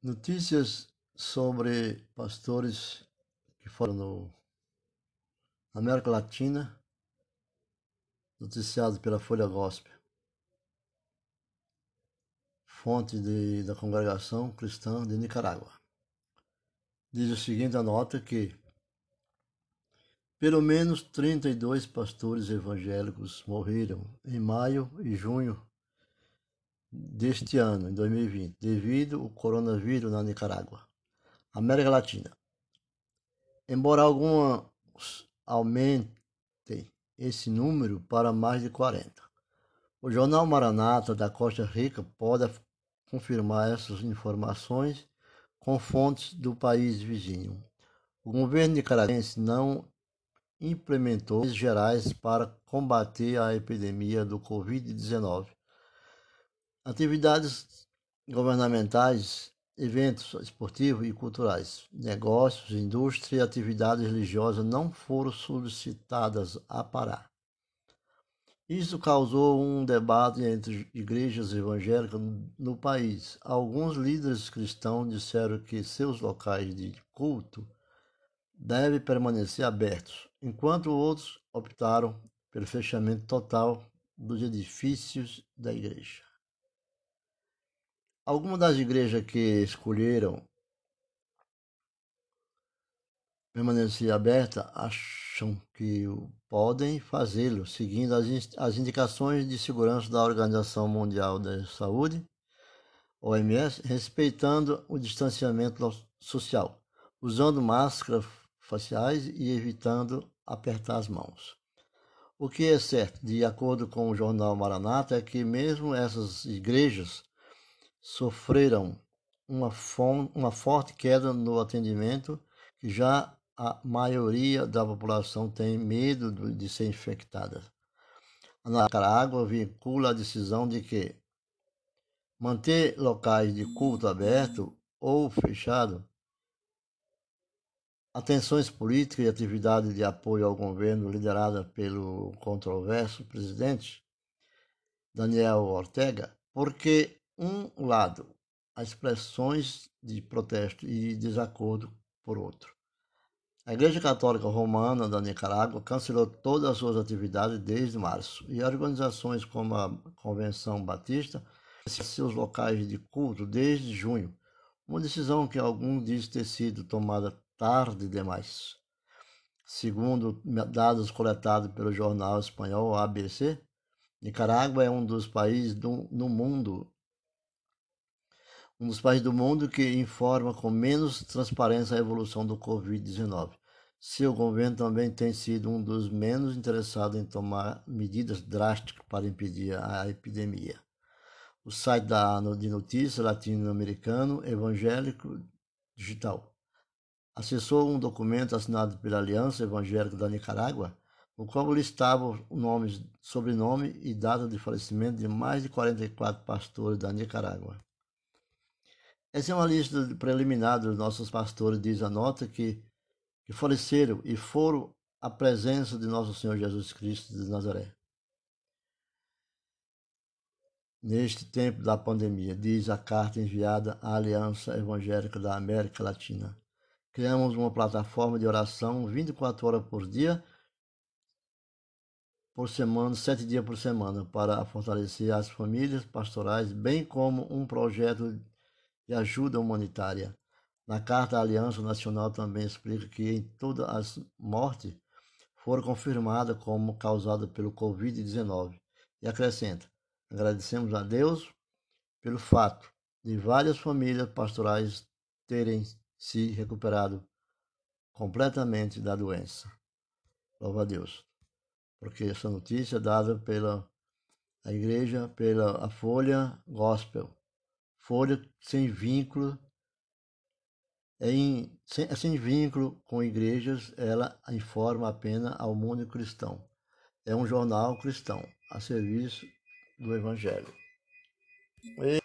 Notícias sobre pastores que foram no América Latina, noticiado pela Folha Gospel. Fonte de, da congregação cristã de Nicarágua. Diz o seguinte a nota que pelo menos 32 pastores evangélicos morreram em maio e junho deste ano, em 2020, devido ao coronavírus na Nicarágua, América Latina. Embora alguns aumentem esse número para mais de 40. O jornal Maranata da Costa Rica pode confirmar essas informações com fontes do país vizinho. O governo nicaragüense não implementou gerais para combater a epidemia do Covid-19 Atividades governamentais, eventos esportivos e culturais, negócios, indústria e atividades religiosas não foram solicitadas a parar. Isso causou um debate entre igrejas evangélicas no país. Alguns líderes cristãos disseram que seus locais de culto devem permanecer abertos, enquanto outros optaram pelo fechamento total dos edifícios da igreja. Algumas das igrejas que escolheram permanecer aberta acham que podem fazê-lo, seguindo as, indicações de segurança da Organização Mundial da Saúde, OMS, respeitando o distanciamento social, usando máscaras faciais e evitando apertar as mãos. O que é certo, de acordo com o jornal Maranata, é que mesmo essas igrejas sofreram uma, uma forte queda no atendimento, que já a maioria da população tem medo de ser infectada. A Nicarágua vincula a decisão de que manter locais de culto aberto ou fechado, atenções políticas e atividades de apoio ao governo liderada pelo controverso presidente Daniel Ortega, porque um lado, as expressões de protesto e desacordo por outro. A Igreja Católica Romana da Nicarágua cancelou todas as suas atividades desde março e organizações como a Convenção Batista seus locais de culto desde junho, uma decisão que alguns dizem ter sido tomada tarde demais. Segundo dados coletados pelo jornal espanhol ABC, Nicarágua é um dos países do, no mundo um dos países do mundo que informa com menos transparência a evolução do Covid-19. Seu governo também tem sido um dos menos interessados em tomar medidas drásticas para impedir a epidemia. O site da de notícias latino-americano Evangélico Digital acessou um documento assinado pela Aliança Evangélica da Nicarágua, no qual listava nomes, sobrenome e data de falecimento de mais de 44 pastores da Nicarágua. Essa é uma lista preliminar dos nossos pastores, diz a nota, que, que faleceram e foram à presença de nosso Senhor Jesus Cristo de Nazaré. Neste tempo da pandemia, diz a carta enviada à Aliança Evangélica da América Latina. Criamos uma plataforma de oração 24 horas por dia, por semana, sete dias por semana, para fortalecer as famílias pastorais, bem como um projeto e ajuda humanitária. Na carta, a Aliança Nacional também explica que em todas as mortes foram confirmadas como causadas pelo Covid-19 e acrescenta: agradecemos a Deus pelo fato de várias famílias pastorais terem se recuperado completamente da doença. Louva a Deus. Porque essa notícia é dada pela a igreja, pela a Folha Gospel folha sem vínculo, em, sem, sem vínculo com igrejas, ela informa apenas ao mundo cristão. É um jornal cristão a serviço do Evangelho. E...